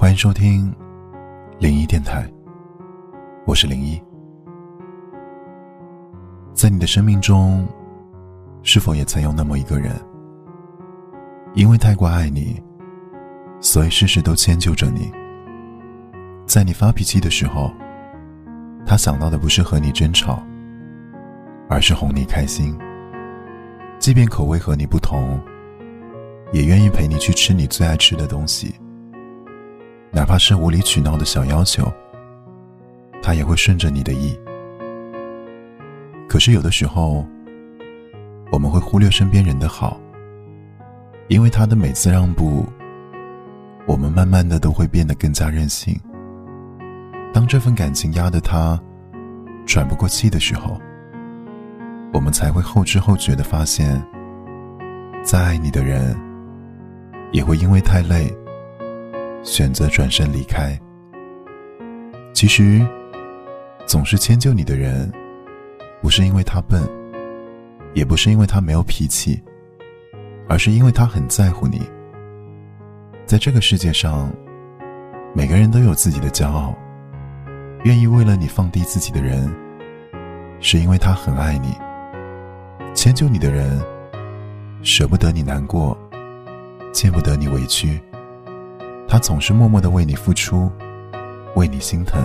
欢迎收听零一电台，我是零一。在你的生命中，是否也曾有那么一个人，因为太过爱你，所以事事都迁就着你？在你发脾气的时候，他想到的不是和你争吵，而是哄你开心。即便口味和你不同，也愿意陪你去吃你最爱吃的东西。哪怕是无理取闹的小要求，他也会顺着你的意。可是有的时候，我们会忽略身边人的好，因为他的每次让步，我们慢慢的都会变得更加任性。当这份感情压得他喘不过气的时候，我们才会后知后觉的发现，再爱你的人，也会因为太累。选择转身离开。其实，总是迁就你的人，不是因为他笨，也不是因为他没有脾气，而是因为他很在乎你。在这个世界上，每个人都有自己的骄傲，愿意为了你放低自己的人，是因为他很爱你。迁就你的人，舍不得你难过，见不得你委屈。他总是默默的为你付出，为你心疼。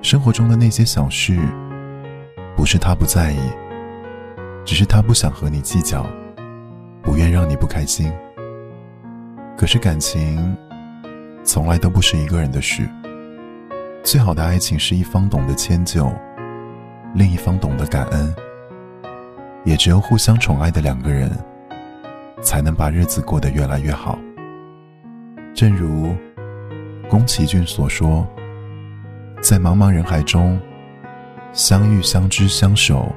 生活中的那些小事，不是他不在意，只是他不想和你计较，不愿让你不开心。可是感情，从来都不是一个人的事。最好的爱情是一方懂得迁就，另一方懂得感恩。也只有互相宠爱的两个人，才能把日子过得越来越好。正如宫崎骏所说，在茫茫人海中相遇、相知、相守，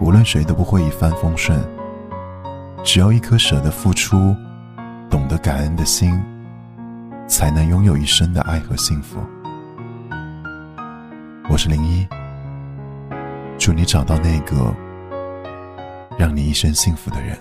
无论谁都不会一帆风顺。只要一颗舍得付出、懂得感恩的心，才能拥有一生的爱和幸福。我是零一，祝你找到那个让你一生幸福的人。